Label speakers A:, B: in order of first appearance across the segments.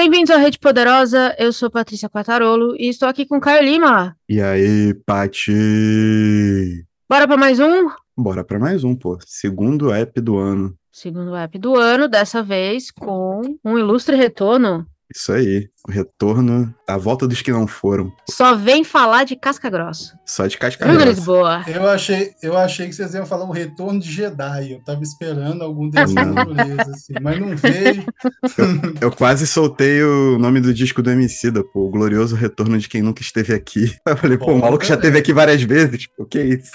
A: Bem-vindos à Rede Poderosa, eu sou Patrícia Quatarolo e estou aqui com Caio Lima.
B: E aí, Pati?
A: Bora para mais um?
B: Bora para mais um, pô. Segundo app do ano.
A: Segundo app do ano, dessa vez com um ilustre retorno
B: isso aí, o retorno, a volta dos que não foram.
A: Só vem falar de casca grossa.
B: Só de casca
A: Bruno
B: grossa.
A: Lisboa.
C: Eu achei, eu achei que vocês iam falar o retorno de Jedi. Eu tava esperando algum desses natureza, assim, mas não veio.
B: Eu, eu, quase soltei o nome do disco do Emicida, pô, o glorioso retorno de quem nunca esteve aqui. Eu falei, pô, o maluco já esteve aqui várias vezes, o que é isso?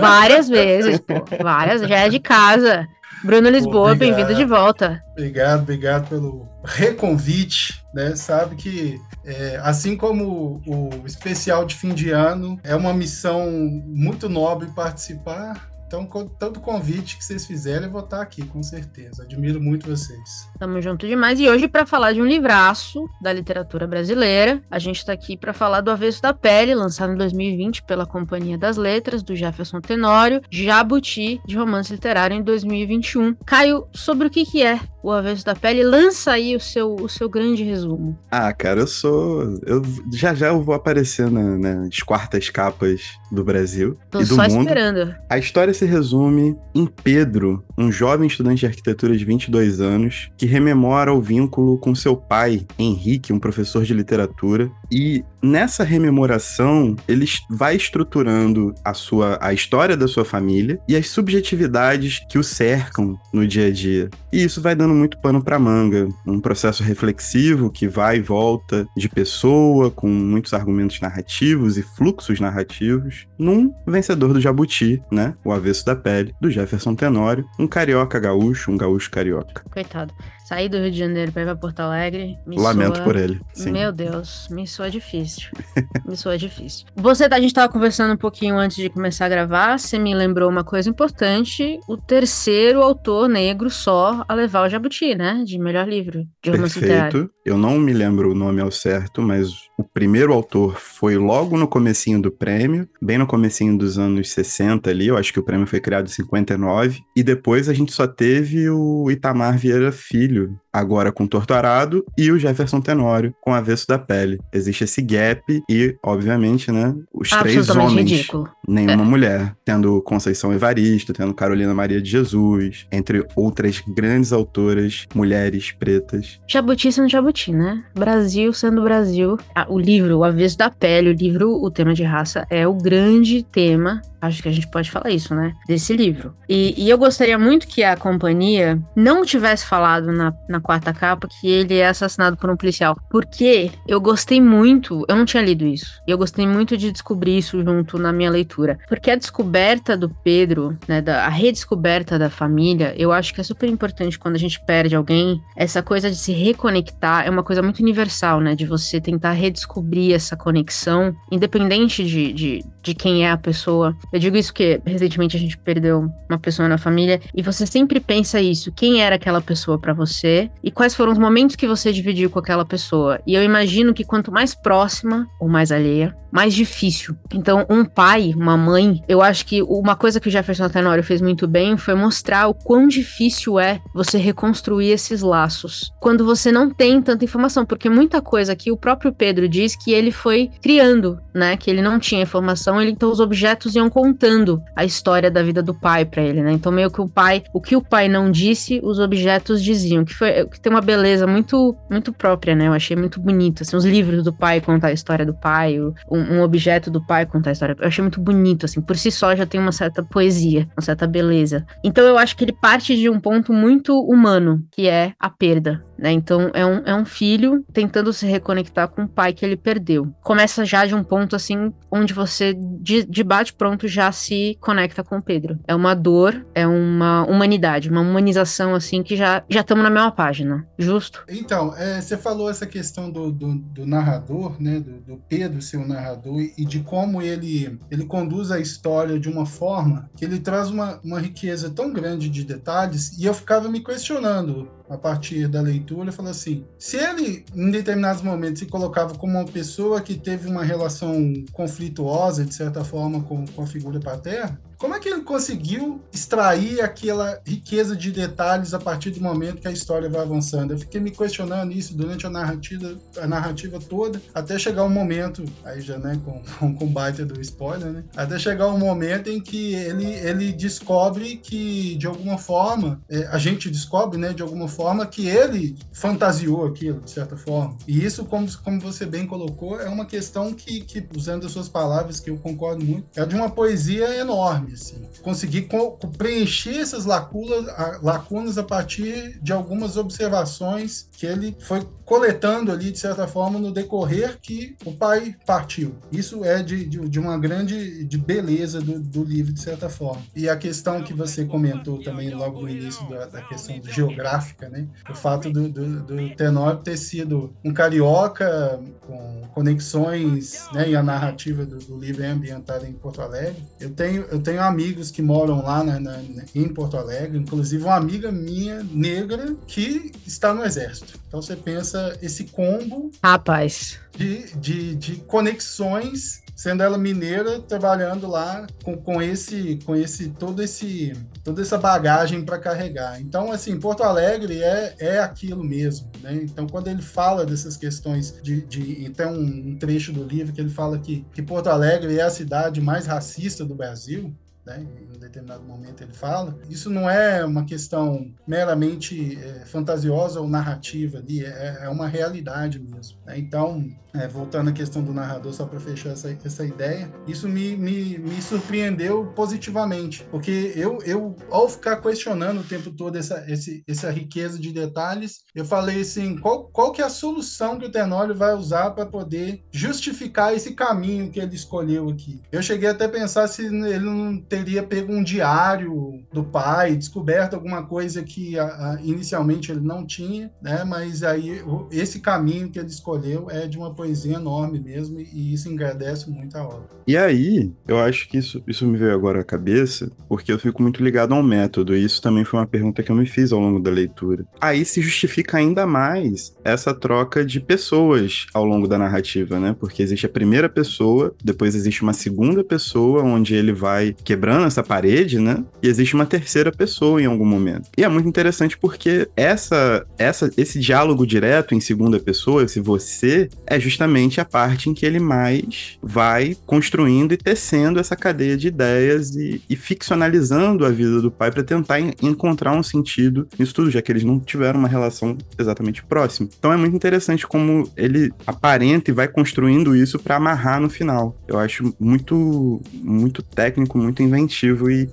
A: Várias vezes, pô, várias, já é de casa. Bruno Lisboa, bem-vindo de volta.
C: Obrigado, obrigado pelo reconvite, né? Sabe que é, assim como o especial de fim de ano é uma missão muito nobre participar, então, tanto convite que vocês fizerem, eu vou estar aqui, com certeza. Admiro muito vocês.
A: Tamo junto demais. E hoje, para falar de um livraço da literatura brasileira, a gente está aqui para falar do Avesso da Pele, lançado em 2020 pela Companhia das Letras, do Jefferson Tenório, Jabuti, de romance literário, em 2021. Caio, sobre o que, que é o Avesso da Pele? Lança aí o seu, o seu grande resumo.
B: Ah, cara, eu sou. Eu, já já eu vou aparecer na, nas quartas capas do Brasil.
A: Tô
B: e do
A: só
B: mundo.
A: esperando.
B: A história se resume em Pedro, um jovem estudante de arquitetura de 22 anos, que rememora o vínculo com seu pai, Henrique, um professor de literatura, e nessa rememoração ele vai estruturando a sua a história da sua família e as subjetividades que o cercam no dia a dia. E isso vai dando muito pano para manga, um processo reflexivo que vai e volta de pessoa com muitos argumentos narrativos e fluxos narrativos, num vencedor do Jabuti, né? O avesso da pele, do Jefferson Tenório, um carioca gaúcho, um gaúcho carioca.
A: Coitado. Sair do Rio de Janeiro para ir pra Porto Alegre.
B: Lamento
A: soa...
B: por ele. Sim.
A: Meu Deus, me soa difícil. me soa difícil. Você, a gente tava conversando um pouquinho antes de começar a gravar. Você me lembrou uma coisa importante: o terceiro autor negro só a levar o Jabuti, né? De melhor livro de romance
B: Perfeito.
A: literário.
B: Eu não me lembro o nome ao certo, mas o primeiro autor foi logo no comecinho do prêmio, bem no comecinho dos anos 60 ali, eu acho que o prêmio foi criado em 59, e depois a gente só teve o Itamar Vieira Filho, you agora com Torturado, e o Jefferson Tenório com Avesso da Pele. Existe esse gap e, obviamente, né, os três homens,
A: ridículo.
B: nenhuma é. mulher, tendo Conceição Evaristo, tendo Carolina Maria de Jesus, entre outras grandes autoras, mulheres pretas.
A: Jabuti sendo Jabuti, né? Brasil sendo Brasil. Ah, o livro, O Avesso da Pele, o livro O Tema de Raça, é o grande tema acho que a gente pode falar isso, né? Desse livro. E, e, eu gostaria muito que a companhia não tivesse falado na, na quarta capa que ele é assassinado por um policial. Porque eu gostei muito, eu não tinha lido isso. E eu gostei muito de descobrir isso junto na minha leitura. Porque a descoberta do Pedro, né? Da, a redescoberta da família, eu acho que é super importante quando a gente perde alguém. Essa coisa de se reconectar é uma coisa muito universal, né? De você tentar redescobrir essa conexão, independente de, de, de quem é a pessoa. Eu digo isso porque recentemente a gente perdeu uma pessoa na família e você sempre pensa isso: quem era aquela pessoa para você e quais foram os momentos que você dividiu com aquela pessoa. E eu imagino que quanto mais próxima ou mais alheia, mais difícil. Então, um pai, uma mãe, eu acho que uma coisa que o Jefferson Tenório fez muito bem foi mostrar o quão difícil é você reconstruir esses laços quando você não tem tanta informação, porque muita coisa que o próprio Pedro diz que ele foi criando, né? Que ele não tinha informação, ele, então os objetos iam contando a história da vida do pai para ele, né? Então meio que o pai, o que o pai não disse, os objetos diziam, que foi que tem uma beleza muito muito própria, né? Eu achei muito bonito, assim, os livros do pai contar a história do pai, um, um, objeto do pai contar a história. Eu achei muito bonito, assim, por si só já tem uma certa poesia, uma certa beleza. Então eu acho que ele parte de um ponto muito humano, que é a perda, né? Então é um, é um filho tentando se reconectar com o pai que ele perdeu. Começa já de um ponto assim onde você de, de bate pronto já se conecta com o Pedro. É uma dor, é uma humanidade, uma humanização assim que já já estamos na mesma página, justo?
C: Então, é, você falou essa questão do, do, do narrador, né? Do, do, Pedro ser o narrador e de como ele ele conduz a história de uma forma que ele traz uma, uma riqueza tão grande de detalhes e eu ficava me questionando a partir da leitura, falou assim: se ele, em determinados momentos, se colocava como uma pessoa que teve uma relação conflituosa, de certa forma, com, com a figura paterna, como é que ele conseguiu extrair aquela riqueza de detalhes a partir do momento que a história vai avançando? Eu fiquei me questionando isso durante a narrativa, a narrativa toda, até chegar um momento, aí já, né, com, com, com baita do spoiler, né? Até chegar um momento em que ele, ele descobre que, de alguma forma, é, a gente descobre, né, de alguma forma, que ele fantasiou aquilo, de certa forma. E isso, como, como você bem colocou, é uma questão que, que, usando as suas palavras, que eu concordo muito, é de uma poesia enorme, assim. Conseguir preencher essas lacunas, lacunas a partir de algumas observações que ele foi coletando ali, de certa forma, no decorrer que o pai partiu. Isso é de, de, de uma grande de beleza do, do, livro, de certa forma. E a questão que você comentou também logo no início da, da questão geográfica, né? O fato do, do, do Tenório ter sido um carioca com conexões, né? E a narrativa do, do livro é ambientada em Porto Alegre. Eu tenho, eu tenho amigos que moram lá na, na, em Porto Alegre, inclusive uma amiga minha negra que está no exército. Então você pensa esse combo.
A: Rapaz.
C: De, de, de conexões sendo ela mineira, trabalhando lá com, com esse, com esse, todo esse, toda essa bagagem para carregar. Então, assim, Porto Alegre é, é aquilo mesmo, né? Então, quando ele fala dessas questões de, de então um, um trecho do livro que ele fala que, que Porto Alegre é a cidade mais racista do Brasil, né? em um determinado momento ele fala. Isso não é uma questão meramente é, fantasiosa ou narrativa ali, é, é uma realidade mesmo. Né? Então, é, voltando à questão do narrador, só para fechar essa, essa ideia, isso me, me, me surpreendeu positivamente, porque eu, eu, ao ficar questionando o tempo todo essa, esse, essa riqueza de detalhes, eu falei assim, qual, qual que é a solução que o Tenório vai usar para poder justificar esse caminho que ele escolheu aqui? Eu cheguei até a pensar se ele não teria pego um diário do pai, descoberto alguma coisa que a, a, inicialmente ele não tinha, né? mas aí esse caminho que ele escolheu é de uma poesia enorme mesmo, e isso engrandece muito a obra.
B: E aí, eu acho que isso, isso me veio agora à cabeça, porque eu fico muito ligado ao método, e isso também foi uma pergunta que eu me fiz ao longo da leitura. Aí se justifica ainda mais essa troca de pessoas ao longo da narrativa, né? Porque existe a primeira pessoa, depois existe uma segunda pessoa, onde ele vai quebrando essa parede, né? E existe uma terceira pessoa em algum momento. E é muito interessante porque essa, essa, esse diálogo direto em segunda pessoa, esse você, é justamente justamente a parte em que ele mais vai construindo e tecendo essa cadeia de ideias e, e ficcionalizando a vida do pai para tentar encontrar um sentido nisso tudo, já que eles não tiveram uma relação exatamente próxima. Então é muito interessante como ele aparenta e vai construindo isso para amarrar no final. Eu acho muito, muito técnico, muito inventivo e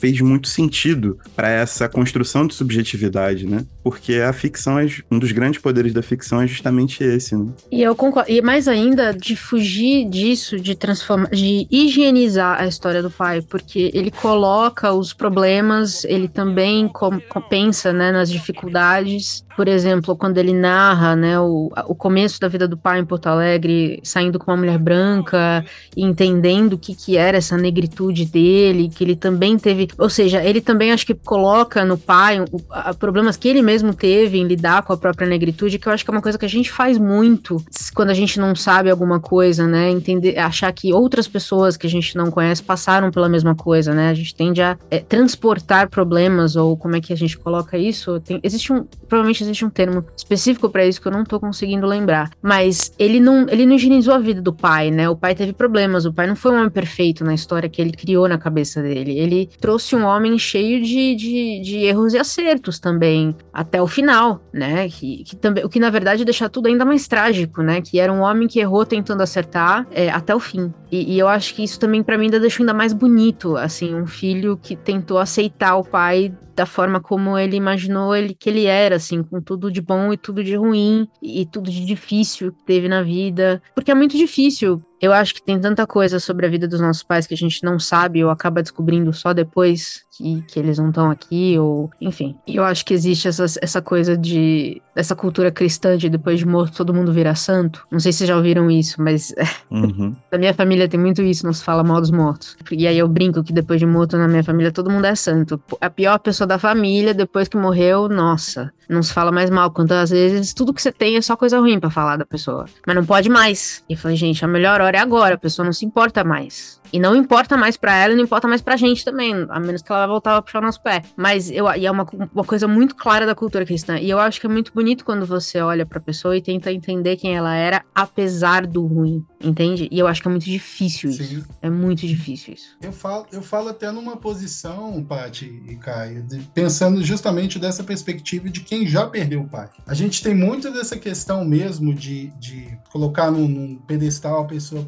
B: fez muito sentido para essa construção de subjetividade, né? Porque a ficção é um dos grandes poderes da ficção é justamente esse, né?
A: E eu concordo e mais ainda de fugir disso, de transformar, de higienizar a história do pai, porque ele coloca os problemas, ele também pensa né, nas dificuldades por exemplo, quando ele narra né, o, o começo da vida do pai em Porto Alegre, saindo com uma mulher branca, entendendo o que, que era essa negritude dele, que ele também teve. Ou seja, ele também acho que coloca no pai o, a, problemas que ele mesmo teve em lidar com a própria negritude, que eu acho que é uma coisa que a gente faz muito quando a gente não sabe alguma coisa, né? Entender, achar que outras pessoas que a gente não conhece passaram pela mesma coisa, né? A gente tende a é, transportar problemas, ou como é que a gente coloca isso? Tem, existe um. Provavelmente existe um termo específico para isso que eu não tô conseguindo lembrar. Mas ele não, ele não higienizou a vida do pai, né? O pai teve problemas, o pai não foi um homem perfeito na história que ele criou na cabeça dele. Ele trouxe um homem cheio de, de, de erros e acertos também, até o final, né? Que, que também, o que na verdade deixa tudo ainda mais trágico, né? Que era um homem que errou tentando acertar é, até o fim. E, e, eu acho que isso também para mim ainda deixou ainda mais bonito, assim, um filho que tentou aceitar o pai da forma como ele imaginou ele que ele era, assim, com tudo de bom e tudo de ruim e tudo de difícil que teve na vida, porque é muito difícil eu acho que tem tanta coisa sobre a vida dos nossos pais que a gente não sabe ou acaba descobrindo só depois que, que eles não estão aqui, ou enfim. E eu acho que existe essa, essa coisa de. essa cultura cristã de depois de morto todo mundo vira santo. Não sei se já ouviram isso, mas. Uhum. na minha família tem muito isso, não se fala mal dos mortos. E aí eu brinco que depois de morto na minha família todo mundo é santo. A pior pessoa da família, depois que morreu, nossa, não se fala mais mal. Quantas vezes tudo que você tem é só coisa ruim para falar da pessoa. Mas não pode mais. E foi, gente, a melhor hora melhor é agora, a pessoa não se importa mais. E não importa mais para ela, não importa mais pra gente também, a menos que ela voltar a puxar o nosso pé. Mas eu, e é uma, uma coisa muito clara da cultura cristã. E eu acho que é muito bonito quando você olha pra pessoa e tenta entender quem ela era, apesar do ruim. Entende? E eu acho que é muito difícil isso. Sim. É muito difícil isso.
C: Eu falo, eu falo até numa posição, Paty e Caio, de, pensando justamente dessa perspectiva de quem já perdeu o pai. A gente tem muito dessa questão mesmo de, de colocar num, num pedestal a pessoa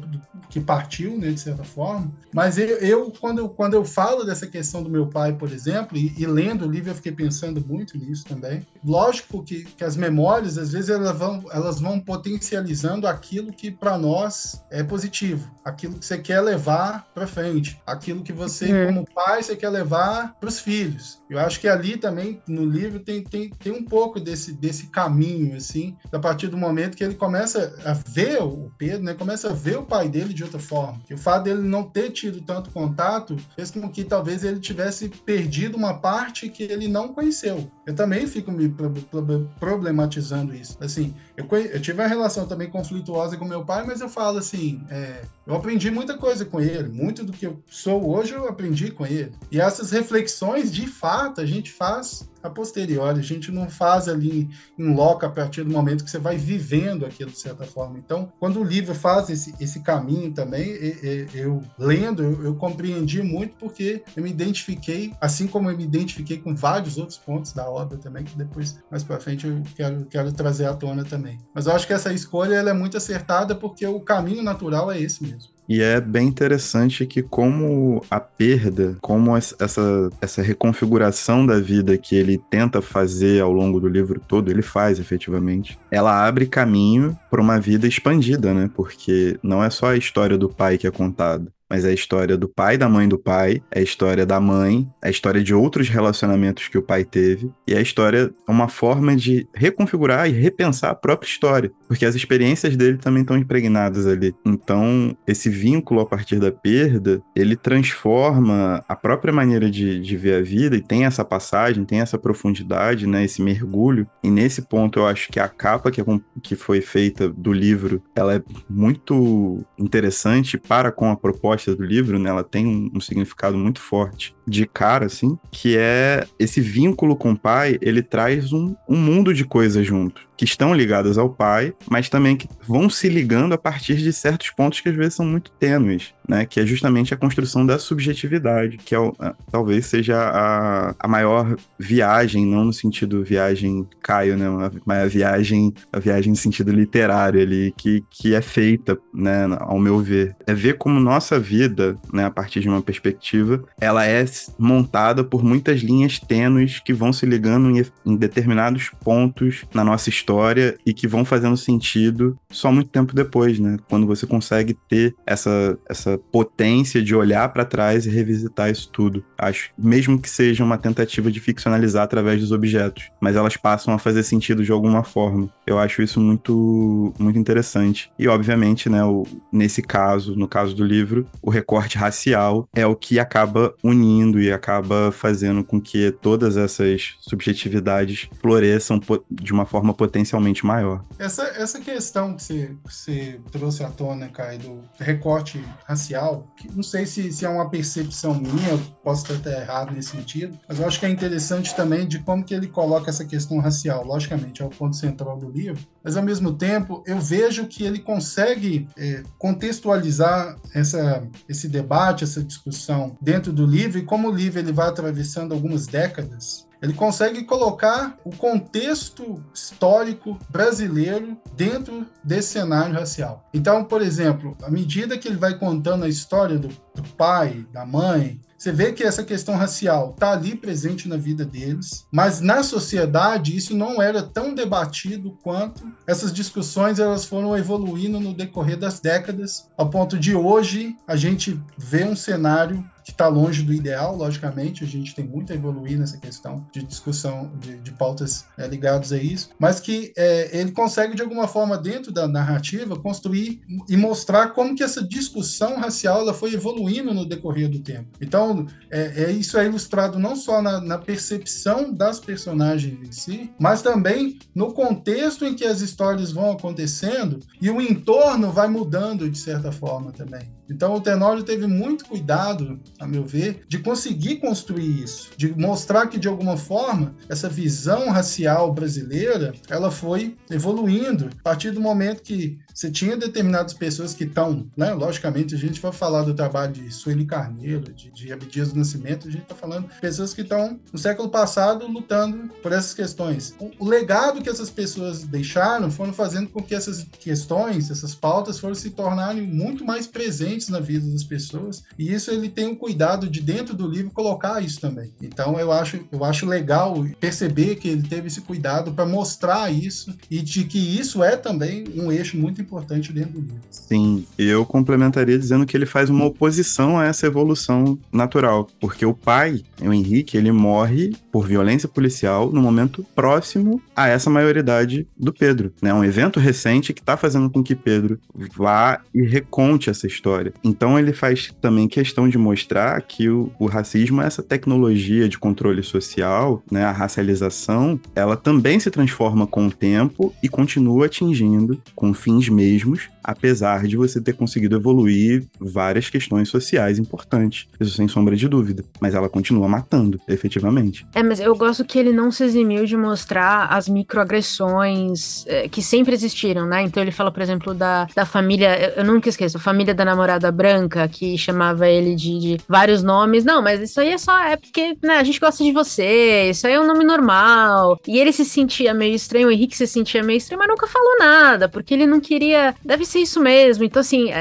C: que partiu, né, de certa forma. Mas eu, eu, quando, eu, quando eu falo dessa questão do meu pai, por exemplo, e, e lendo o livro, eu fiquei pensando muito nisso também. Lógico que, que as memórias, às vezes, elas vão, elas vão potencializando aquilo que para nós é positivo, aquilo que você quer levar para frente, aquilo que você, uhum. como pai, você quer levar para os filhos. Eu acho que ali também, no livro, tem, tem, tem um pouco desse, desse caminho, assim, a partir do momento que ele começa a ver o Pedro, né, começa a ver o pai dele de outra forma. Que o fato dele não ter tido tanto contato fez com que talvez ele tivesse perdido uma parte que ele não conheceu. Eu também fico me problematizando isso. Assim, eu, eu tive uma relação também conflituosa com meu pai, mas eu falo assim, é, eu aprendi muita coisa com ele, muito do que eu sou hoje eu aprendi com ele. E essas reflexões, de fato, a gente faz a posteriori, a gente não faz ali em loco a partir do momento que você vai vivendo aquilo de certa forma. Então, quando o livro faz esse, esse caminho também, eu, lendo, eu, eu, compreendi muito porque eu me identifiquei, assim como eu me identifiquei com vários outros pontos da obra também, que depois, mais para frente, eu quero, quero trazer à tona também. Mas eu acho que essa escolha ela é muito acertada porque o caminho natural é esse mesmo.
B: E é bem interessante que como a perda, como essa, essa reconfiguração da vida que ele tenta fazer ao longo do livro todo, ele faz efetivamente, ela abre caminho para uma vida expandida, né? Porque não é só a história do pai que é contada mas é a história do pai da mãe do pai, é a história da mãe, é a história de outros relacionamentos que o pai teve, e é a história, uma forma de reconfigurar e repensar a própria história, porque as experiências dele também estão impregnadas ali. Então, esse vínculo a partir da perda, ele transforma a própria maneira de, de ver a vida, e tem essa passagem, tem essa profundidade, né, esse mergulho, e nesse ponto eu acho que a capa que, é que foi feita do livro, ela é muito interessante para com a proposta do livro, né, ela tem um, um, significado muito forte de cara, assim, que é esse vínculo com o pai, ele traz um, um mundo de coisas junto que estão ligadas ao pai, mas também que vão se ligando a partir de certos pontos que às vezes são muito tênues, né? Que é justamente a construção da subjetividade, que é, talvez seja a, a maior viagem, não no sentido viagem Caio, né? Mas a viagem, a viagem no sentido literário ali, que, que é feita, né? Ao meu ver. É ver como nossa vida, né? A partir de uma perspectiva, ela é montada por muitas linhas tênues que vão se ligando em, em determinados pontos na nossa história história e que vão fazendo sentido só muito tempo depois, né? Quando você consegue ter essa, essa potência de olhar para trás e revisitar isso tudo. Acho, mesmo que seja uma tentativa de ficcionalizar através dos objetos, mas elas passam a fazer sentido de alguma forma. Eu acho isso muito, muito interessante. E, obviamente, né, o, nesse caso, no caso do livro, o recorte racial é o que acaba unindo e acaba fazendo com que todas essas subjetividades floresçam de uma forma potencialmente maior.
C: Essa, essa questão que você, que você trouxe à tona, Kai, do recorte racial, não sei se, se é uma percepção minha, posso estar até errado nesse sentido, mas eu acho que é interessante também de como que ele coloca essa questão racial. Logicamente, é o ponto central do livro, mas ao mesmo tempo eu vejo que ele consegue é, contextualizar essa, esse debate, essa discussão dentro do livro e como o livro ele vai atravessando algumas décadas ele consegue colocar o contexto histórico brasileiro dentro desse cenário racial. Então, por exemplo, à medida que ele vai contando a história do, do pai, da mãe, você vê que essa questão racial está ali presente na vida deles, mas na sociedade isso não era tão debatido quanto essas discussões elas foram evoluindo no decorrer das décadas, ao ponto de hoje a gente ver um cenário que está longe do ideal, logicamente, a gente tem muito a evoluir nessa questão de discussão de, de pautas é, ligadas a isso, mas que é, ele consegue, de alguma forma, dentro da narrativa, construir e mostrar como que essa discussão racial ela foi evoluindo no decorrer do tempo. Então, é, é isso é ilustrado não só na, na percepção das personagens em si, mas também no contexto em que as histórias vão acontecendo e o entorno vai mudando de certa forma também. Então o Tenório teve muito cuidado, a meu ver, de conseguir construir isso, de mostrar que de alguma forma essa visão racial brasileira, ela foi evoluindo a partir do momento que você tinha determinadas pessoas que estão, né? Logicamente, a gente vai falar do trabalho de Sueli Carneiro, de, de Abdias do Nascimento, a gente está falando de pessoas que estão no século passado lutando por essas questões. O, o, legado que essas pessoas deixaram foram fazendo com que essas questões, essas pautas, foram se tornarem muito mais presentes na vida das pessoas. E isso ele tem o cuidado de dentro do livro colocar isso também. Então eu acho, eu acho legal perceber que ele teve esse cuidado para mostrar isso e de que isso é também um eixo muito importante dentro do livro.
B: Sim, eu complementaria dizendo que ele faz uma oposição a essa evolução natural, porque o pai, o Henrique, ele morre por violência policial no momento próximo a essa maioridade do Pedro, né? Um evento recente que está fazendo com que Pedro vá e reconte essa história. Então ele faz também questão de mostrar que o, o racismo essa tecnologia de controle social, né? A racialização, ela também se transforma com o tempo e continua atingindo com fins mesmos, apesar de você ter conseguido evoluir várias questões sociais importantes. Isso sem sombra de dúvida. Mas ela continua matando, efetivamente.
A: É, mas eu gosto que ele não se eximiu de mostrar as microagressões é, que sempre existiram, né? Então ele fala, por exemplo, da, da família, eu nunca esqueço, a família da namorada branca, que chamava ele de, de vários nomes. Não, mas isso aí é só é porque né, a gente gosta de você, isso aí é um nome normal. E ele se sentia meio estranho, o Henrique se sentia meio estranho, mas nunca falou nada, porque ele não queria. Deve ser isso mesmo. Então, assim,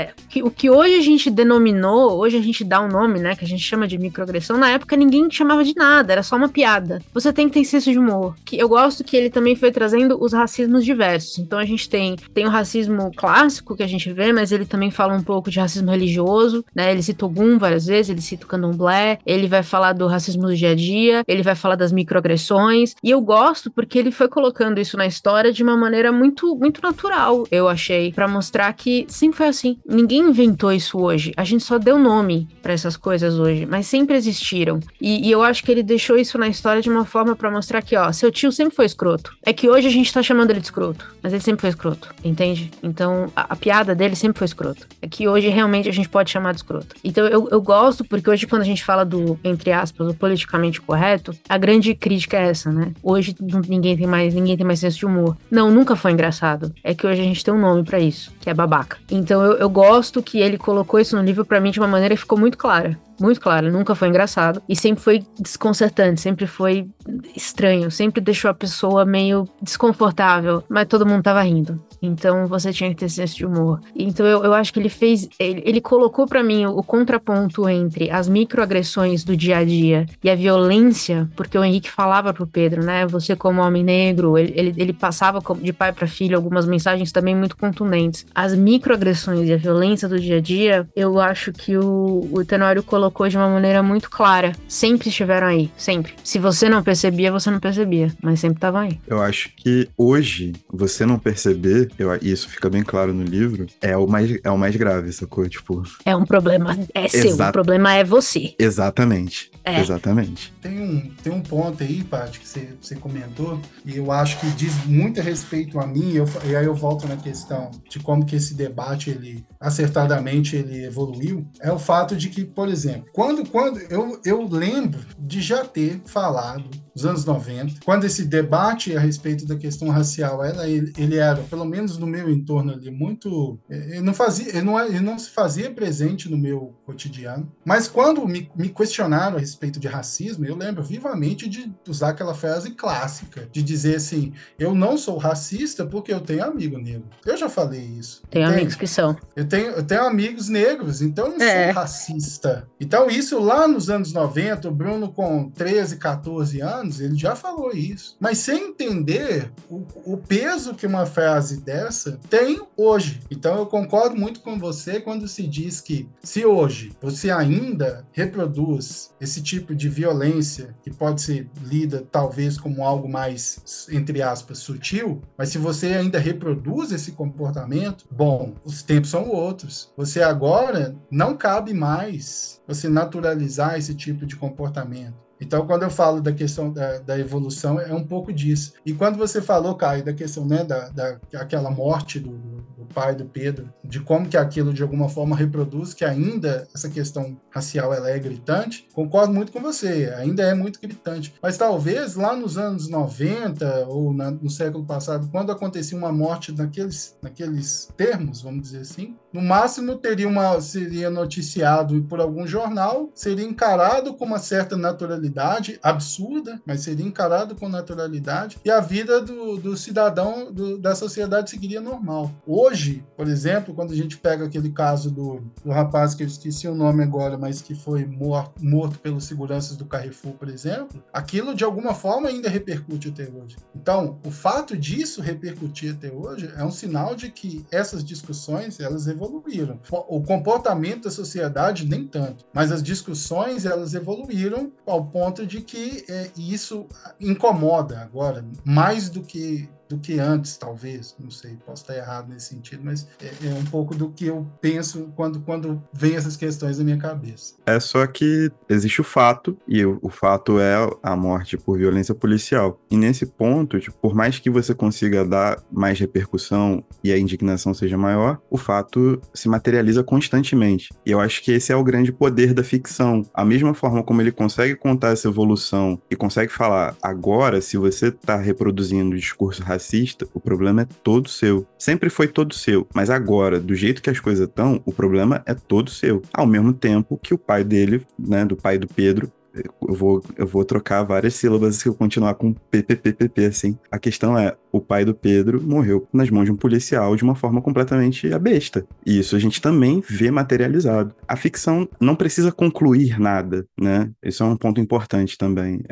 A: é, o que hoje a gente denominou, hoje a gente dá um nome, né, que a gente chama de microagressão, na época ninguém chamava de nada, era só uma piada. Você tem que ter senso de humor. Que eu gosto que ele também foi trazendo os racismos diversos. Então a gente tem, tem o racismo clássico que a gente vê, mas ele também fala um pouco de racismo religioso, né? Ele cita o Gum várias vezes, ele cita o candomblé, ele vai falar do racismo do dia a dia, ele vai falar das microagressões. E eu gosto porque ele foi colocando isso na história de uma maneira muito, muito natural, eu achei, para mostrar que sempre foi assim. Ninguém inventou isso hoje. A gente só deu nome para essas coisas hoje, mas sempre existiram. E, e, eu acho que ele deixou isso na história de uma forma para mostrar que, ó, seu tio sempre foi escroto. É que hoje a gente tá chamando ele de escroto, mas ele sempre foi escroto, entende? Então a, a piada dele sempre foi escroto. É que hoje realmente a gente pode chamar de escroto. Então eu, eu gosto porque hoje quando a gente fala do, entre aspas, o politicamente correto, a grande crítica é essa, né? Hoje ninguém tem mais, ninguém tem mais senso de humor. Não, nunca foi engraçado. É que hoje a gente tem um nome para isso, que é babaca. Então eu, eu gosto que ele colocou isso no livro para mim de uma maneira que ficou muito clara muito claro, nunca foi engraçado e sempre foi desconcertante, sempre foi estranho, sempre deixou a pessoa meio desconfortável, mas todo mundo tava rindo. Então você tinha que ter senso de humor. Então eu, eu acho que ele fez, ele, ele colocou para mim o, o, contraponto entre as microagressões do dia a dia e a violência, porque o Henrique falava pro Pedro, né? Você como homem negro, ele, ele, ele passava de pai para filho algumas mensagens também muito contundentes. As microagressões e a violência do dia a dia, eu acho que o, o Tenório colocou de uma maneira muito clara. Sempre estiveram aí, sempre. Se você não percebia, você não percebia, mas sempre estavam aí.
B: Eu acho que hoje você não perceber eu, isso fica bem claro no livro, é o mais, é o mais grave, sacou? Tipo.
A: É um problema, é seu, o problema é você.
B: Exatamente. É. Exatamente.
C: Tem um, tem um ponto aí, Paty, que você, você comentou, e eu acho que diz muito a respeito a mim, eu, e aí eu volto na questão de como que esse debate, ele acertadamente, ele evoluiu, é o fato de que, por exemplo, quando, quando eu, eu lembro de já ter falado nos anos 90, quando esse debate a respeito da questão racial, ela, ele, ele era, pelo menos no meu entorno ali, muito... Ele não, fazia, ele não, ele não se fazia presente no meu cotidiano, mas quando me, me questionaram a respeito de racismo, eu lembro vivamente de usar aquela frase clássica, de dizer assim, eu não sou racista porque eu tenho amigo negro. Eu já falei isso.
A: Tenho amigos que são.
C: Eu tenho, eu tenho amigos negros, então eu não é. sou racista. Então isso lá nos anos 90, o Bruno com 13, 14 anos, anos, ele já falou isso. Mas sem entender o, o peso que uma frase dessa tem hoje. Então eu concordo muito com você quando se diz que se hoje você ainda reproduz esse tipo de violência que pode ser lida talvez como algo mais entre aspas sutil, mas se você ainda reproduz esse comportamento, bom, os tempos são outros. Você agora não cabe mais você naturalizar esse tipo de comportamento. Então, quando eu falo da questão da, da, evolução, é um pouco disso. E quando você falou, Caio, da questão né, da, da aquela morte do, do, pai do Pedro, de como que aquilo de alguma forma reproduz, que ainda essa questão racial ela é gritante, concordo muito com você, ainda é muito gritante. Mas talvez lá nos anos 90 ou na, no século passado, quando acontecia uma morte naqueles, naqueles termos, vamos dizer assim, no máximo teria uma, seria noticiado por algum jornal, seria encarado com uma certa naturalidade, absurda, mas seria encarado com naturalidade, e a vida do, do cidadão do, da sociedade seguiria normal. Hoje, por exemplo, quando a gente pega aquele caso do, do rapaz que eu esqueci o nome agora, mas que foi morto, morto pelos seguranças do Carrefour, por exemplo, aquilo de alguma forma ainda repercute até hoje. Então, o fato disso repercutir até hoje é um sinal de que essas discussões elas evoluíram. O comportamento da sociedade nem tanto, mas as discussões elas evoluíram ao ponto de que é, isso incomoda agora mais do que do que antes, talvez. Não sei, posso estar errado nesse sentido, mas é, é, um pouco do que eu penso quando, quando vem essas questões na minha cabeça.
B: É só que existe o fato, e o, o fato é a morte por violência policial. E nesse ponto, tipo, por mais que você consiga dar mais repercussão e a indignação seja maior, o fato se materializa constantemente. E eu acho que esse é o grande poder da ficção. A mesma forma como ele consegue contar essa evolução e consegue falar agora, se você está reproduzindo o discurso racista, racista, o problema é todo seu. Sempre foi todo seu, mas agora, do jeito que as coisas estão, o problema é todo seu. Ao mesmo tempo que o pai dele, né, do pai do Pedro, eu vou, eu vou trocar várias sílabas se eu continuar com PPPPP, assim. A questão é, o pai do Pedro morreu nas mãos de um policial de uma forma completamente abesta. E isso a gente também vê materializado. A ficção não precisa concluir nada, né? Isso é um ponto importante também.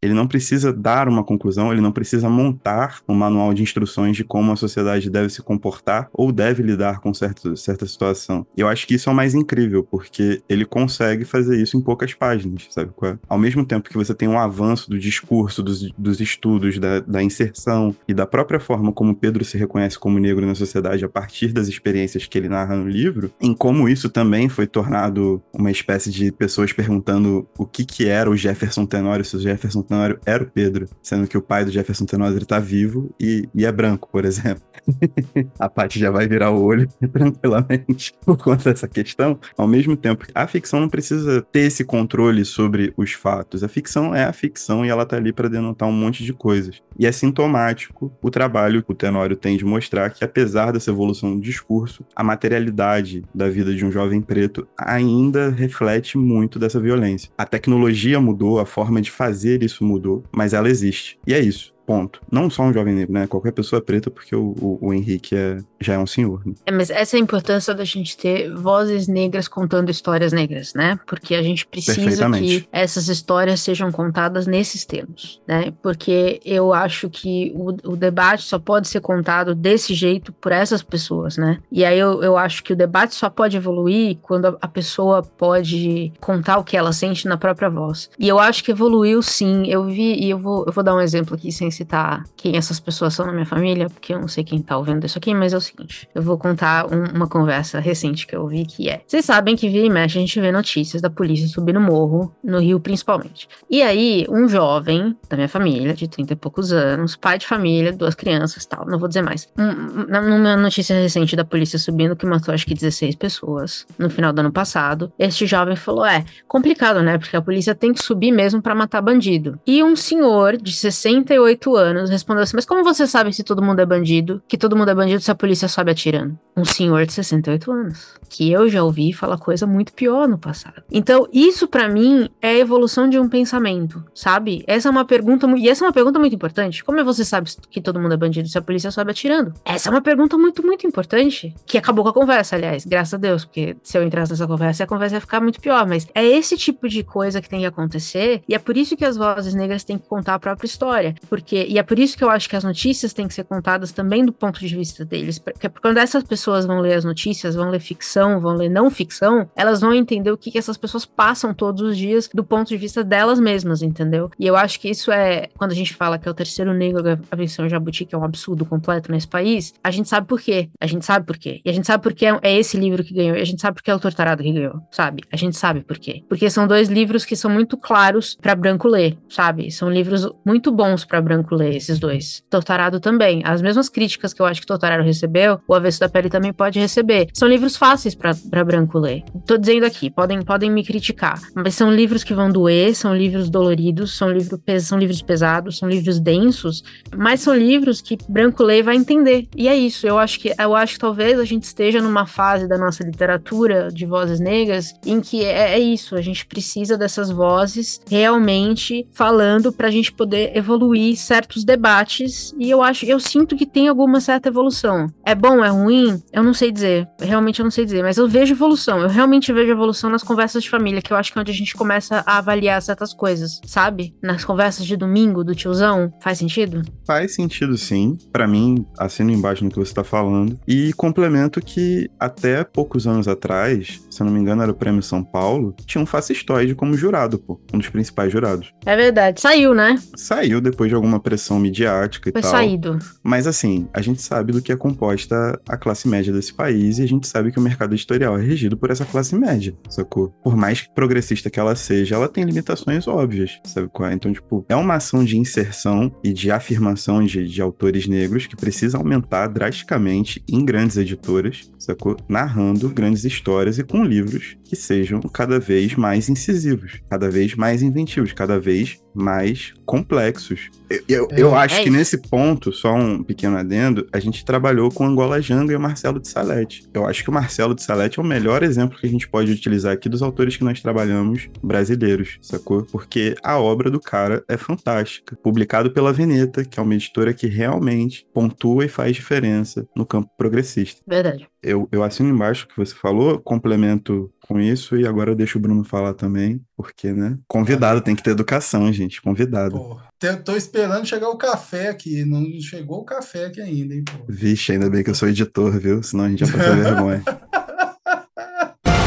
B: Ele não precisa dar uma conclusão, ele não precisa montar um manual de instruções de como a sociedade deve se comportar ou deve lidar com certo, certa situação. E eu acho que isso é o mais incrível, porque ele consegue fazer isso em poucas páginas, sabe? É? Ao mesmo tempo que você tem um avanço do discurso, dos, dos estudos, da, da inserção e da própria forma como Pedro se reconhece como negro na sociedade a partir das experiências que ele narra no livro, em como isso também foi tornado uma espécie de pessoas perguntando o que que era o Jefferson Tenório, se o Jefferson Tenório era o Pedro, sendo que o pai do Jefferson Tenório está vivo e, e é branco, por exemplo. a parte já vai virar o olho tranquilamente por conta dessa questão. Ao mesmo tempo, a ficção não precisa ter esse controle sobre os fatos. A ficção é a ficção e ela tá ali para denotar um monte de coisas. E é sintomático o trabalho que o Tenório tem de mostrar que, apesar dessa evolução do discurso, a materialidade da vida de um jovem preto ainda reflete muito dessa violência. A tecnologia mudou, a forma de fazer isso mudou, mas ela existe. E é isso. Ponto. Não só um jovem negro, né? Qualquer pessoa preta, porque o, o, o Henrique é, já é um senhor. Né?
A: É, mas essa é a importância da gente ter vozes negras contando histórias negras, né? Porque a gente precisa que essas histórias sejam contadas nesses termos, né? Porque eu acho que o, o debate só pode ser contado desse jeito por essas pessoas, né? E aí eu, eu acho que o debate só pode evoluir quando a, a pessoa pode contar o que ela sente na própria voz. E eu acho que evoluiu sim. Eu vi, e eu vou, eu vou dar um exemplo aqui sem citar quem essas pessoas são na minha família, porque eu não sei quem tá ouvindo isso aqui, mas é o seguinte: eu vou contar um, uma conversa recente que eu ouvi que é. Vocês sabem que vira e mexe a gente vê notícias da polícia subir no morro, no Rio principalmente. E aí, um jovem da minha família, de 30 e poucos anos, pai de família, duas crianças tal, não vou dizer mais. Um, numa notícia recente da polícia subindo que matou acho que 16 pessoas no final do ano passado, este jovem falou: é complicado, né? Porque a polícia tem que subir mesmo para matar bandido. E um senhor de 68 anos respondeu assim: Mas como você sabe se todo mundo é bandido? Que todo mundo é bandido se a polícia sobe atirando? Um senhor de 68 anos. Que eu já ouvi falar coisa muito pior no passado. Então, isso para mim é a evolução de um pensamento, sabe? Essa é uma pergunta, e essa é uma pergunta muito importante. Como você sabe que todo mundo é bandido se a polícia sobe atirando? Essa é uma pergunta muito, muito importante. Que acabou com a conversa, aliás, graças a Deus, porque se eu entrasse nessa conversa, a conversa ia ficar muito pior. Mas é esse tipo de coisa que tem que acontecer, e é por isso que as vozes negras têm que contar a própria história. Porque Porque, e é por isso que eu acho que as notícias têm que ser contadas também do ponto de vista deles. Porque quando essas pessoas vão ler as notícias, vão ler ficção, vão ler não ficção, elas vão entender o que, que essas pessoas passam todos os dias do ponto de vista delas mesmas, entendeu? E eu acho que isso é, quando a gente fala que é o terceiro negro a vencer o Jabuti, que é um absurdo completo nesse país, a gente sabe por quê. A gente sabe por quê. E a gente sabe por que é esse livro que ganhou. E a gente sabe por que é o Tortarado que ganhou, sabe? A gente sabe por quê. Porque são dois livros que são muito claros para branco ler, sabe? São livros muito bons para branco ler, esses dois. Tortarado também. As mesmas críticas que eu acho que Tortarado recebeu, o Avesso da Pele também pode receber. São livros fáceis para branco ler. Tô dizendo aqui, podem, podem me criticar. Mas são livros que vão doer, são livros doloridos, são, livro, são livros pesados, são livros densos, mas são livros que branco lê vai entender. E é isso. Eu acho que eu acho que talvez a gente esteja numa fase da nossa literatura de vozes negras em que é, é isso. A gente precisa dessas vozes realmente falando para a gente poder evoluir certos debates. E eu acho, eu sinto que tem alguma certa evolução. É bom, é ruim? Eu não sei dizer. Realmente eu não sei dizer. Mas eu vejo evolução. Eu realmente vejo evolução nas conversas de família, que eu acho que é onde a gente começa a avaliar certas coisas, sabe? Nas conversas de domingo do tiozão. Faz sentido?
B: Faz sentido sim. Para mim, assino embaixo no que você tá falando. E complemento que até poucos anos atrás, se eu não me engano, era o Prêmio São Paulo, tinha um fascistoide como jurado, pô. Um dos principais jurados.
A: É verdade. Saiu, né?
B: Saiu depois de alguma pressão midiática e
A: Foi
B: tal.
A: saído.
B: Mas assim, a gente sabe do que é composta a classe média desse país e a gente sabe que o mercado editorial é regido por essa classe média, sacou? Por mais progressista que ela seja, ela tem limitações óbvias, sabe qual é? Então, tipo, é uma ação de inserção e de afirmação de, de autores negros que precisa aumentar drasticamente em grandes editoras, sacou? Narrando grandes histórias e com livros que sejam cada vez mais incisivos, cada vez mais inventivos, cada vez mais complexos. Eu, eu, eu
A: É,
B: acho
A: é
B: que
A: isso.
B: nesse ponto, só um pequeno adendo, a gente trabalhou com Angola Janga e o Marcelo de Salete. Eu acho que o Marcelo de Salete é o melhor exemplo que a gente pode utilizar aqui dos autores que nós trabalhamos brasileiros, sacou? Porque a obra do cara é fantástica. Publicado pela Veneta, que é uma editora que realmente pontua e faz diferença no campo progressista.
A: Verdade.
B: Eu, eu assino embaixo o que você falou, complemento com isso e agora eu deixo o Bruno falar também, porque, né? Convidado, tem que ter educação, gente. Convidado.
C: Pô, tô esperando chegar o café aqui. Não chegou o café aqui ainda, hein, pô.
B: Vixe, ainda bem que eu sou editor, viu? Senão a gente já passa vergonha.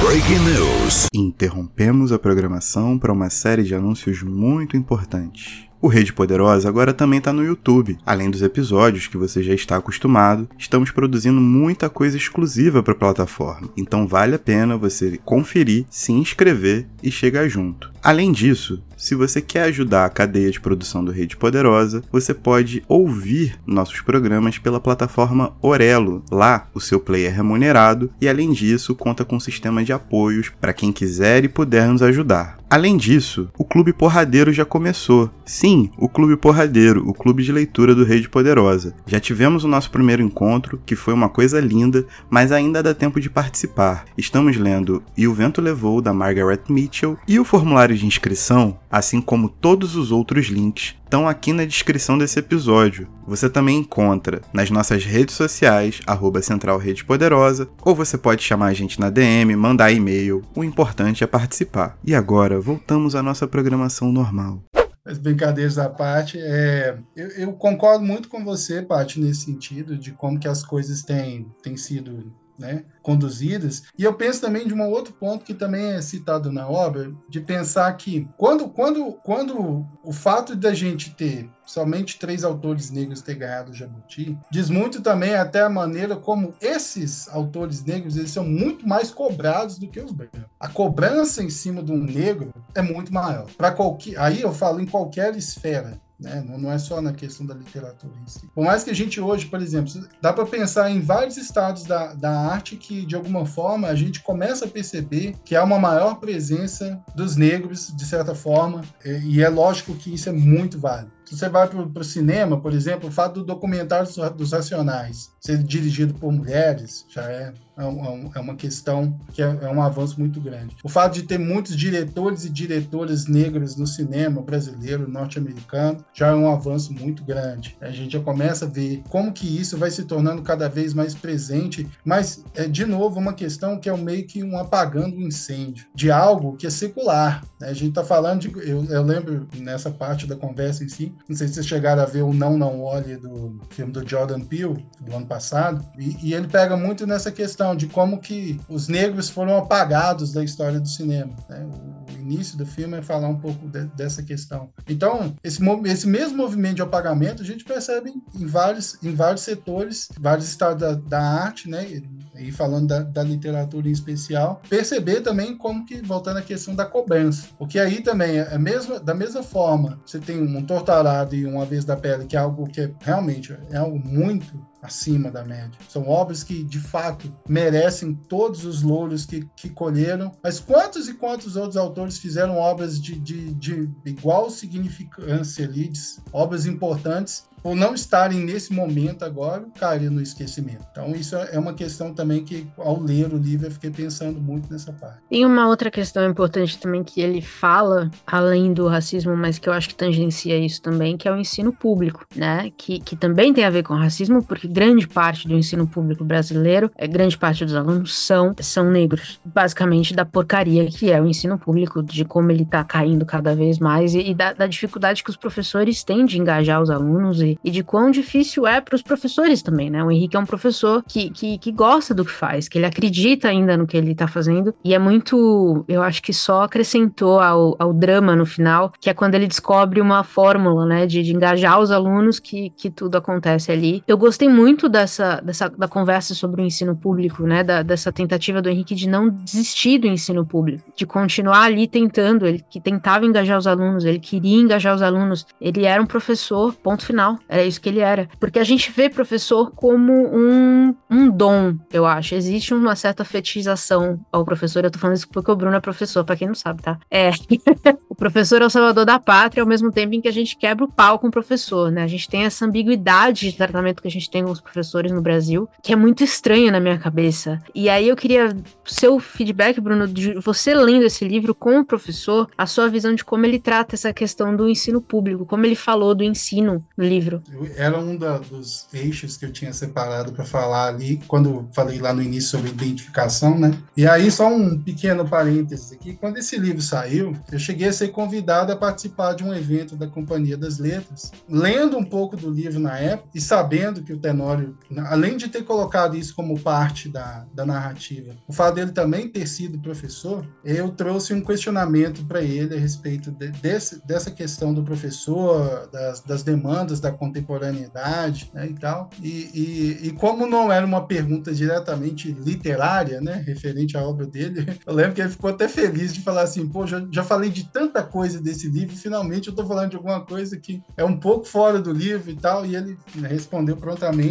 D: Breaking news.
B: Interrompemos a programação para uma série de anúncios muito importantes. O Rede Poderosa agora também está no YouTube. Além dos episódios que você já está acostumado, estamos produzindo muita coisa exclusiva para a plataforma. Então vale a pena você conferir, se inscrever e chegar junto. Além disso, se você quer ajudar a cadeia de produção do Rede Poderosa, você pode ouvir nossos programas pela plataforma Orelo. Lá, o seu player é remunerado e, além disso, conta com um sistema de apoios para quem quiser e puder nos ajudar. Além disso, o Clube Porradeiro já começou. Sim, o Clube Porradeiro, o clube de leitura do Rede Poderosa. Já tivemos o nosso primeiro encontro, que foi uma coisa linda, mas ainda dá tempo de participar. Estamos lendo E o Vento Levou, da Margaret Mitchell, e o formulário de inscrição, assim como todos os outros links, estão aqui na descrição desse episódio. Você também encontra nas nossas redes sociais, arroba Central Rede Poderosa, ou você pode chamar a gente na DM, mandar e-mail. O importante é participar. E agora, voltamos à nossa programação normal.
C: Mas brincadeiras à parte, é, eu, eu concordo muito com você, Paty, nesse sentido, de como que as coisas têm, têm sido né, conduzidas. E eu penso também de um outro ponto que também é citado na obra, de pensar que quando, quando, quando o fato da gente ter somente três autores negros ter ganhado o Jabuti, diz muito também até a maneira como esses autores negros eles são muito mais cobrados do que os brancos. A cobrança em cima de um negro é muito maior. Para qualquer, aí eu falo em qualquer esfera. Né? Não, é só na questão da literatura em si. Por mais que a gente hoje, por exemplo, dá para pensar em vários estados da, da arte que, de alguma forma, a gente começa a perceber que há uma maior presença dos negros, de certa forma, e é lógico que isso é muito válido. Você vai para o cinema, por exemplo, o fato do documentário dos, Racionais ser dirigido por mulheres já é, é, um, é uma questão que é, é, um avanço muito grande. O fato de ter muitos diretores e diretoras negras no cinema brasileiro, norte-americano, já é um avanço muito grande. A gente já começa a ver como que isso vai se tornando cada vez mais presente, mas é de novo uma questão que é meio que um apagando um incêndio de algo que é secular. Né? A gente está falando de, eu, eu lembro nessa parte da conversa em si, Não sei se vocês chegaram a ver o Não Não Olhe do filme do Jordan Peele, do ano passado. E, e ele pega muito nessa questão de como que os negros foram apagados da história do cinema. Né? O, início do filme é falar um pouco de, dessa questão. Então, esse, esse mesmo movimento de apagamento a gente percebe em vários, em vários setores, vários estados da, da arte, né? e falando da, da, literatura em especial, perceber também como que, voltando à questão da cobrança. Porque aí também, é mesmo, da mesma forma, você tem um torturado e uma vez da pele, que é algo que é, realmente é algo muito acima da média. São obras que, de fato, merecem todos os louros que, que colheram. Mas quantos e quantos outros autores fizeram obras de, de, de igual significância ali, obras importantes, por não estarem nesse momento agora, caíram no esquecimento. Então, isso é uma questão também que, ao ler o livro, eu fiquei pensando muito nessa parte.
A: Tem uma outra questão importante também que ele fala, além do racismo, mas que eu acho que tangencia isso também, que é o ensino público, né? Que, que também tem a ver com racismo, porque grande parte do ensino público brasileiro, é, grande parte dos alunos são, são negros. Basicamente, da porcaria que é o ensino público, de como ele está caindo cada vez mais e, e da, da dificuldade que os professores têm de engajar os alunos e e, de quão difícil é para os professores também, né? O Henrique é um professor que, que, que gosta do que faz, que ele acredita ainda no que ele está fazendo, e é muito, eu acho que só acrescentou ao, ao drama no final, que é quando ele descobre uma fórmula, né, de, de engajar os alunos que, que tudo acontece ali. Eu gostei muito dessa, dessa da conversa sobre o ensino público, né, da, dessa tentativa do Henrique de não desistir do ensino público, de continuar ali tentando, ele que tentava engajar os alunos, ele queria engajar os alunos, ele era um professor, ponto final. Era isso que ele era. Porque a gente vê professor como um, um dom, eu acho. Existe uma certa fetichização ao professor. Eu tô falando isso porque o Bruno é professor, pra quem não sabe, tá? É. o professor é o salvador da pátria, ao mesmo tempo em que a gente quebra o pau com o professor, né? A gente tem essa ambiguidade de tratamento que a gente tem os professores no Brasil, que é muito estranha na minha cabeça. E aí eu queria seu feedback, Bruno, de você lendo esse livro com o professor, a sua visão de como ele trata essa questão do ensino público, como ele falou do ensino no livro
C: era um da, dos eixos que eu tinha separado para falar ali, quando falei lá no início sobre identificação, né? E aí, só um pequeno parênteses aqui: quando esse livro saiu, eu cheguei a ser convidado a participar de um evento da Companhia das Letras, lendo um pouco do livro na época e sabendo que o Tenório, além de ter colocado isso como parte da, da narrativa, o fato dele também ter sido professor, eu trouxe um questionamento para ele a respeito de, desse, dessa questão do professor, das, das demandas da contemporaneidade né, e tal. E, e, e, como não era uma pergunta diretamente literária, né, referente à obra dele, eu lembro que ele ficou até feliz de falar assim, pô, já, já falei de tanta coisa desse livro, finalmente eu estou falando de alguma coisa que é um pouco fora do livro e tal, e ele né, respondeu prontamente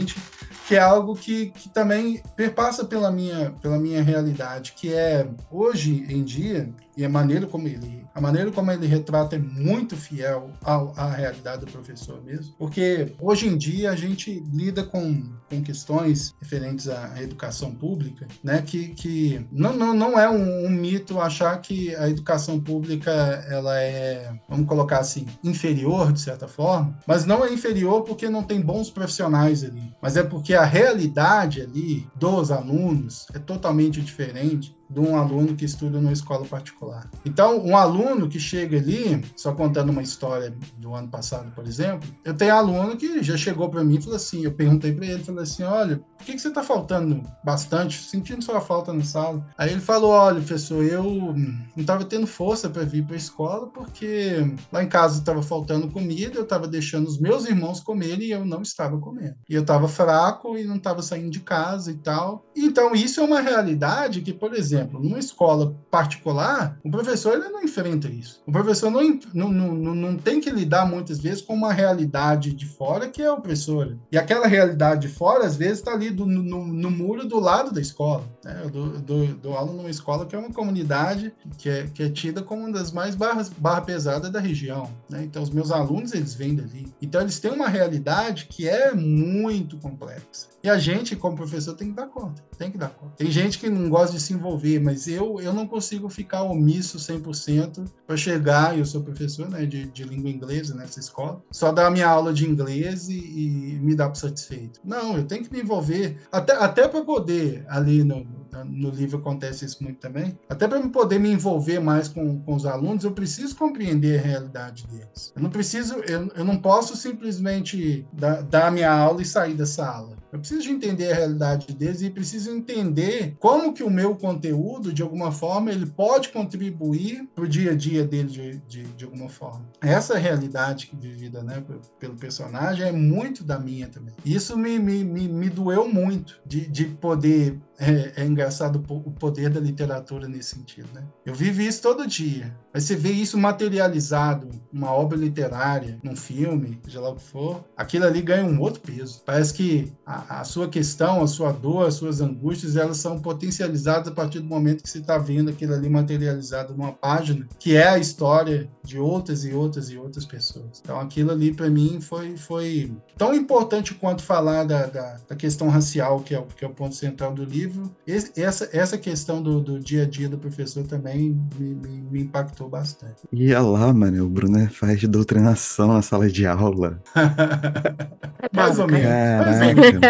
C: que é algo que, que também perpassa pela minha, pela minha realidade, que é, hoje em dia, e a maneira como ele a maneira como ele retrata é muito fiel ao, à realidade do professor mesmo porque hoje em dia a gente lida com, com questões referentes à educação pública né que, que não, não, não é um, um mito achar que a educação pública ela é vamos colocar assim inferior de certa forma mas não é inferior porque não tem bons profissionais ali mas é porque a realidade ali dos alunos é totalmente diferente de um aluno que estuda numa escola particular. Então, um aluno que chega ali, só contando uma história do ano passado, por exemplo, eu tenho aluno que já chegou para mim e falou assim, eu perguntei para ele, falei assim, olha, por que, que você está faltando bastante, sentindo sua falta na sala? Aí ele falou, olha, professor, eu não estava tendo força para vir para a escola porque lá em casa estava faltando comida, eu estava deixando os meus irmãos comerem e eu não estava comendo. E eu estava fraco e não estava saindo de casa e tal. Então, isso é uma realidade que, por exemplo, exemplo, numa escola particular, o professor ele não enfrenta isso. O professor não, não, não, não tem que lidar muitas vezes com uma realidade de fora que é opressora. E aquela realidade de fora, às vezes, está ali do, no, no, muro do lado da escola. Né? Eu dou, numa escola que é uma comunidade que é, que é tida como uma das mais barras, barra pesada da região. Né? Então, os meus alunos, eles vêm dali. Então, eles têm uma realidade que é muito complexa. E a gente, como professor, tem que dar conta. Tem que dar conta. Tem gente que não gosta de se envolver, mas eu, eu não consigo ficar omisso 100% para chegar, eu sou professor né, de, de língua inglesa nessa escola, só dar a minha aula de inglês e, e me dar por satisfeito. Não, eu tenho que me envolver, até, até para poder, ali no, no livro acontece isso muito também. Até para poder me envolver mais com, com os alunos, eu preciso compreender a realidade deles. Eu não preciso, eu, eu não posso simplesmente dar, dar minha aula e sair da sala. Eu preciso entender a realidade deles e preciso entender como que o meu conteúdo, de alguma forma, ele pode contribuir para o dia a dia dele de, de, de, alguma forma. Essa realidade vivida né, pelo personagem é muito da minha também. Isso me, me, me, me doeu muito de, de poder é, é, engraçado o poder da literatura nesse sentido, né? Eu vivo isso todo dia. Mas você vê isso materializado numa obra literária, num filme, seja lá o que for, aquilo ali ganha um outro peso. Parece que a, a sua questão, a sua dor, as suas angústias, elas são potencializadas a partir do momento que você está vendo aquilo ali materializado numa página, que é a história de outras e outras e outras pessoas. Então aquilo ali para mim foi, foi tão importante quanto falar da, da, da questão racial, que é, que é o ponto central do livro. Esse, essa, essa questão do, do dia a dia do professor também me, me, me impactou bastante.
B: Ia lá, mano, o Bruno faz doutrinação na sala de aula.
C: mais ou menos.
B: Caraca.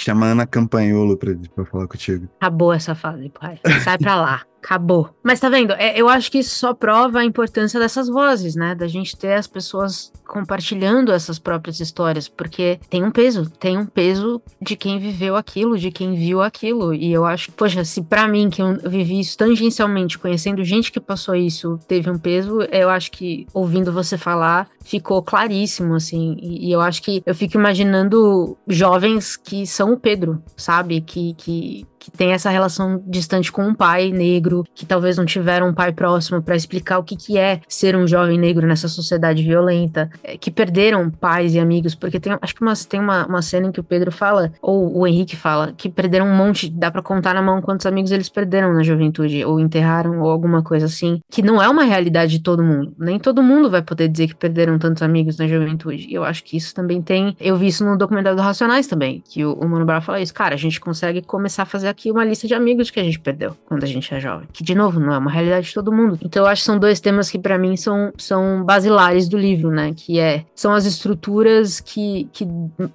B: Chamando a Campanholo pra, pra falar contigo.
A: Acabou essa fase, pai. Sai pra lá. Acabou. Mas tá vendo? É, eu acho que isso só prova a importância dessas vozes, né? Da gente ter as pessoas compartilhando essas próprias histórias, porque tem um peso, tem um peso de quem viveu aquilo, de quem viu aquilo. E eu acho, poxa, se para mim que eu vivi isso tangencialmente, conhecendo gente que passou isso, teve um peso, eu acho que ouvindo você falar ficou claríssimo, assim. E, e eu acho que eu fico imaginando jovens que são Pedro, sabe? Que, que, que tem essa relação distante com um pai negro, que talvez não tiveram um pai próximo para explicar o que, que é ser um jovem negro nessa sociedade violenta, é, que perderam pais e amigos, porque tem, acho que uma, tem uma, uma cena em que o Pedro fala, ou o Henrique fala, que perderam um monte, dá para contar na mão quantos amigos eles perderam na juventude, ou enterraram, ou alguma coisa assim, que não é uma realidade de todo mundo. Nem todo mundo vai poder dizer que perderam tantos amigos na juventude. E eu acho que isso também tem. Eu vi isso no documentário do Racionais também, que o, o Mano Brown fala isso. Cara, a gente consegue começar a fazer aqui uma lista de amigos que a gente perdeu quando a gente é jovem. Que, de novo, não é uma realidade de todo mundo. Então, eu acho que são dois temas que, para mim, são, são basilares do livro, né? Que é, são as estruturas que, que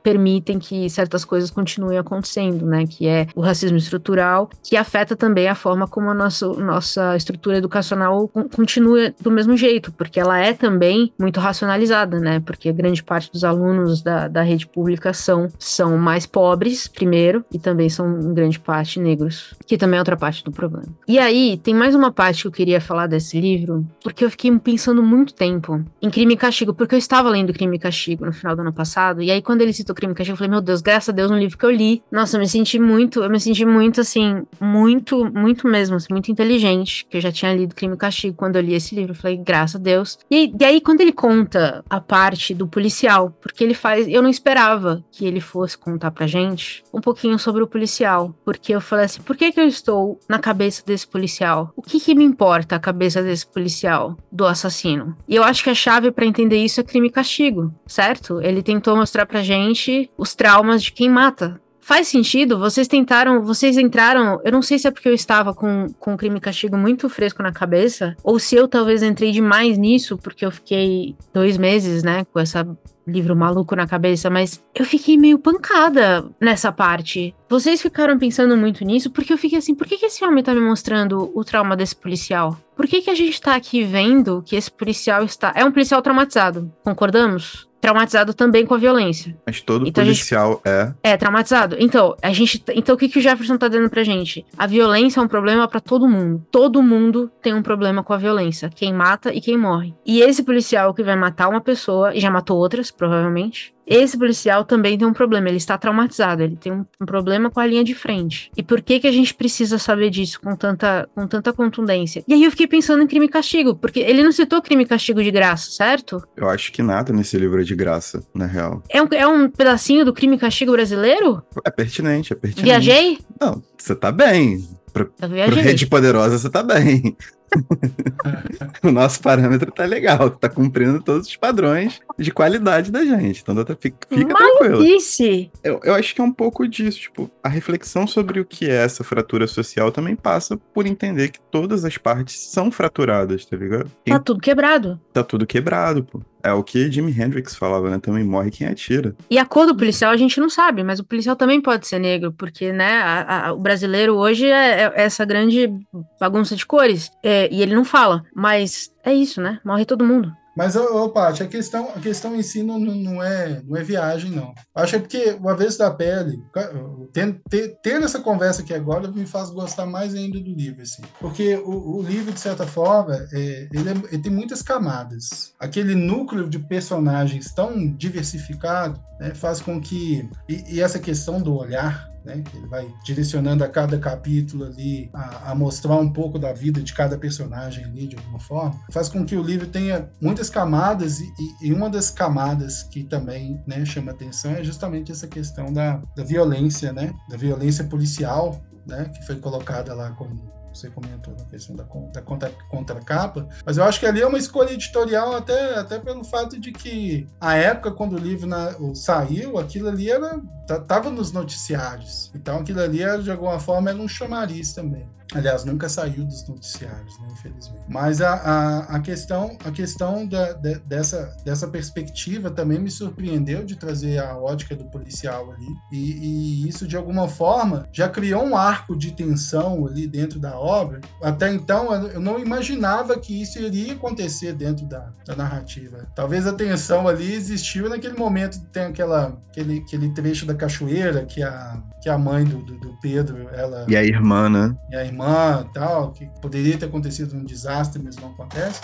A: permitem que certas coisas continuem acontecendo, né? Que é o racismo estrutural, que afeta também a forma como a nossa, nossa estrutura educacional continua do mesmo jeito, porque ela é também muito racionalizada, né? Porque grande parte dos alunos da, da rede pública são, são mais pobres, primeiro, e também são, em grande parte, parte negros, que também é outra parte do problema. E aí, tem mais uma parte que eu queria falar desse livro, porque eu fiquei pensando muito tempo em Crime e Castigo, porque eu estava lendo Crime e Castigo no final do ano passado, e aí quando ele citou Crime e Castigo, eu falei, meu Deus, graças a Deus, um livro que eu li. Nossa, eu me senti muito, eu me senti muito, assim, muito, muito mesmo, assim, muito inteligente, que eu já tinha lido Crime e Castigo quando eu li esse livro, eu falei, graças a Deus. E, e aí, quando ele conta a parte do policial, porque ele faz, eu não esperava que ele fosse contar pra gente um pouquinho sobre o policial, porque eu falei assim: por que, que eu estou na cabeça desse policial? O que, que me importa a cabeça desse policial, do assassino? E eu acho que a chave para entender isso é crime e castigo, certo? Ele tentou mostrar pra gente os traumas de quem mata, Faz sentido? Vocês tentaram, vocês entraram. Eu não sei se é porque eu estava com, com crime e castigo muito fresco na cabeça, ou se eu talvez entrei demais nisso, porque eu fiquei dois meses, né, com essa livro maluco na cabeça, mas eu fiquei meio pancada nessa parte. Vocês ficaram pensando muito nisso, porque eu fiquei assim, por que, que esse homem tá me mostrando o trauma desse policial? Por que, que a gente tá aqui vendo que esse policial está. É um policial traumatizado, concordamos? Traumatizado também com a violência.
B: Mas todo então policial
A: gente... é. É, traumatizado. Então, a gente. Então, o que, que o Jefferson tá dizendo pra gente? A violência é um problema para todo mundo. Todo mundo tem um problema com a violência. Quem mata e quem morre. E esse policial que vai matar uma pessoa, e já matou outras, provavelmente, esse policial também tem um problema, ele está traumatizado, ele tem um, um, problema com a linha de frente. E por que que a gente precisa saber disso com tanta, com tanta contundência? E aí eu fiquei pensando em crime e castigo, porque ele não citou crime e castigo de graça, certo?
B: Eu acho que nada nesse livro é de graça, na real.
A: É um, é um pedacinho do crime e castigo brasileiro?
B: É pertinente, é pertinente.
A: Viajei?
B: Não, você tá bem. Pra, pra Rede Poderosa, você tá bem. o nosso parâmetro tá legal, tá cumprindo todos os padrões de qualidade da gente. Então tá, fica, fica tranquilo. Eu, eu acho que é um pouco disso. Tipo, a reflexão sobre o que é essa fratura social também passa por entender que todas as partes são fraturadas, tá ligado?
A: Tá tudo quebrado.
B: Tá tudo quebrado, pô. É o que Jimi Hendrix falava, né? Também morre quem atira.
A: E a cor do policial a gente não sabe, mas o policial também pode ser negro, porque, né, a, a, o brasileiro hoje é, é, essa grande bagunça de cores. É, e ele não fala, mas é isso, né? Morre todo mundo.
C: Mas, ô, Paty, a questão, a questão em si não, não, é, não é viagem, não. Acho que é porque o avesso da pele, tendo essa conversa aqui agora, me faz gostar mais ainda do livro, assim. Porque o, o livro, de certa forma, é, ele, é, ele, tem muitas camadas. Aquele núcleo de personagens tão diversificado né, faz com que. E, e essa questão do olhar, né? Ele vai direcionando a cada capítulo ali a, a, mostrar um pouco da vida de cada personagem ali de alguma forma, faz com que o livro tenha muitas camadas e, e uma das camadas que também né, chama atenção é justamente essa questão da, da violência, né? Da violência policial, né? Que foi colocada lá como você comentou na questão da, da contra, contracapa, mas eu acho que ali é uma escolha editorial até, até pelo fato de que a época quando o livro na, o, saiu, aquilo ali era tava nos noticiários. Então aquilo ali era, de alguma forma era um chamariz também. Aliás, nunca saiu dos noticiários, né, infelizmente. Mas a, a, a questão, a questão da, de, dessa, dessa perspectiva também me surpreendeu de trazer a ótica do policial ali. E, e, isso, de alguma forma, já criou um arco de tensão ali dentro da obra. Até então, eu não imaginava que isso iria acontecer dentro da, da narrativa. Talvez a tensão ali existiu naquele momento, tem aquela, aquele, aquele trecho da cachoeira que a, que a mãe do, do, do Pedro, ela...
B: E a irmã, né?
C: E a irmã irmã tal, que poderia ter acontecido um desastre, mas não acontece.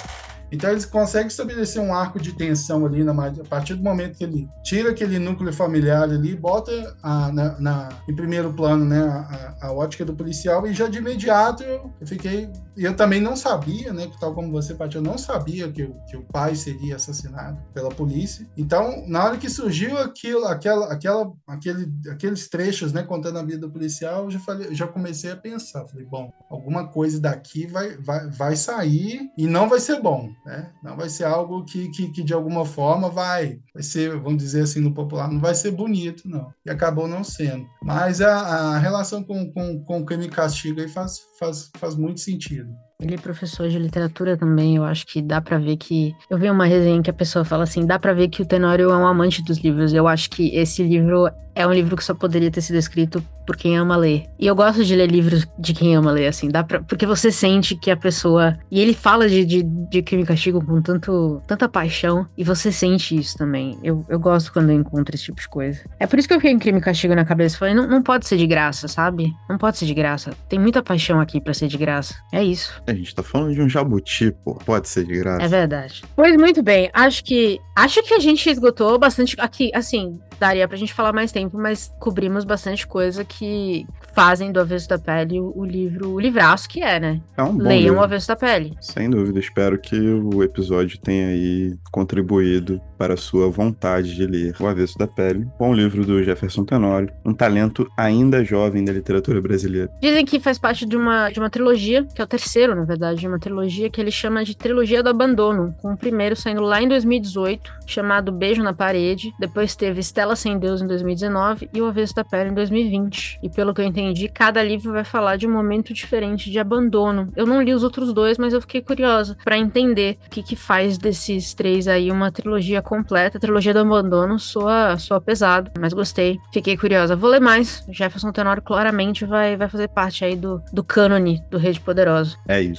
C: Então eles conseguem estabelecer um arco de tensão ali na, a partir do momento que ele tira aquele núcleo familiar ali, bota a, na, na, em primeiro plano né, a, a, ótica do policial e já de imediato eu, eu fiquei eu também não sabia, né, tal como você, Paty, eu não sabia que, que o pai seria assassinado pela polícia. Então, na hora que surgiu aquilo, aquela, aquela, aquele, aqueles trechos, né, contando a vida do policial, eu já, falei, já comecei a pensar, falei, bom, alguma coisa daqui vai, vai, vai sair e não vai ser bom. Né? Não vai ser algo que, que, que, de alguma forma vai, vai ser, vamos dizer assim no popular, não vai ser bonito, não. E acabou não sendo. Mas a, a relação com, com, com crime e castigo aí faz, faz, faz muito sentido.
A: Ele é professor de literatura também, eu acho que dá para ver que. Eu vi uma resenha que a pessoa fala assim: dá para ver que o Tenório é um amante dos livros. Eu acho que esse livro é um livro que só poderia ter sido escrito por quem ama ler. E eu gosto de ler livros de quem ama ler, assim, dá pra, porque você sente que a pessoa. E ele fala de, de, de crime e castigo com tanto, tanta paixão, e você sente isso também. Eu, eu gosto quando eu encontro esse tipo de coisa. É por isso que eu fiquei em crime e castigo na cabeça. Falei, não, não pode ser de graça, sabe? Não pode ser de graça. Tem muita paixão aqui para ser de graça. É isso.
B: A gente tá falando de um jabuti, pô. Pode ser de graça.
A: É verdade. Pois muito bem. Acho que. Acho que a gente esgotou bastante aqui, assim, daria pra gente falar mais tempo, mas cobrimos bastante coisa que fazem do Avesso da Pele o, livro, o livraço que é, né?
B: É um bom
A: Leiam
B: livro.
A: o Avesso da Pele.
B: Sem dúvida, espero que o episódio tenha aí contribuído para a sua vontade de ler O Avesso da Pele, bom livro do Jefferson Tenório, um talento ainda jovem da literatura brasileira.
A: Dizem que faz parte de uma, de uma trilogia, que é o terceiro, na verdade, de uma trilogia que ele chama de Trilogia do Abandono, com o primeiro saindo lá em 2018, chamado Beijo na Parede, depois teve Estela Sem Deus em 2019 e O Avesso da Pele em 2020. E pelo que eu entendi, cada livro vai falar de um momento diferente de abandono. Eu não li os outros dois, mas eu fiquei curiosa para entender o que, que faz desses três aí uma trilogia completa. A trilogia do abandono soa, soa pesado, mas gostei. Fiquei curiosa. Vou ler mais. Jefferson Tenório claramente vai, vai fazer parte aí do, do cânone do Rede Poderosa.
B: É isso.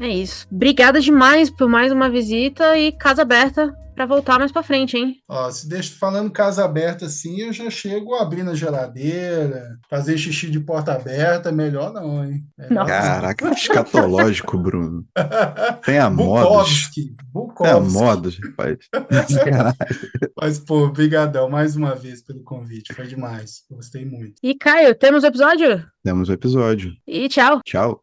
A: É isso. Obrigada demais por mais uma visita e casa aberta para voltar mais para frente, hein?
C: Ó, se deixa falando casa aberta assim, eu já chego abrindo a geladeira, fazer xixi de porta aberta, melhor não, hein? Melhor
B: Caraca, não. escatológico, Bruno. Tem a moda. Tem a moda, rapaz.
C: Mas, pô, brigadão mais uma vez pelo convite, foi demais. Gostei muito.
A: E, Caio, temos o episódio?
B: Temos o episódio.
A: E tchau.
B: Tchau.